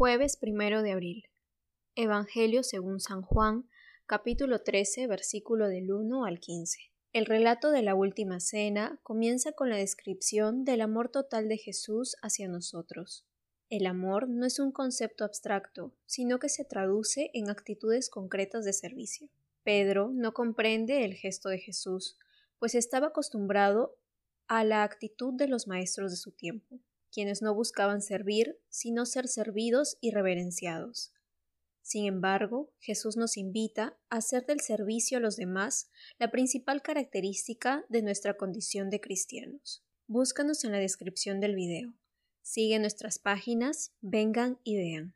Jueves primero de abril. Evangelio según San Juan, capítulo 13, versículo del 1 al 15. El relato de la última cena comienza con la descripción del amor total de Jesús hacia nosotros. El amor no es un concepto abstracto, sino que se traduce en actitudes concretas de servicio. Pedro no comprende el gesto de Jesús, pues estaba acostumbrado a la actitud de los maestros de su tiempo quienes no buscaban servir, sino ser servidos y reverenciados. Sin embargo, Jesús nos invita a hacer del servicio a los demás la principal característica de nuestra condición de cristianos. Búscanos en la descripción del video. Sigue nuestras páginas, vengan y vean.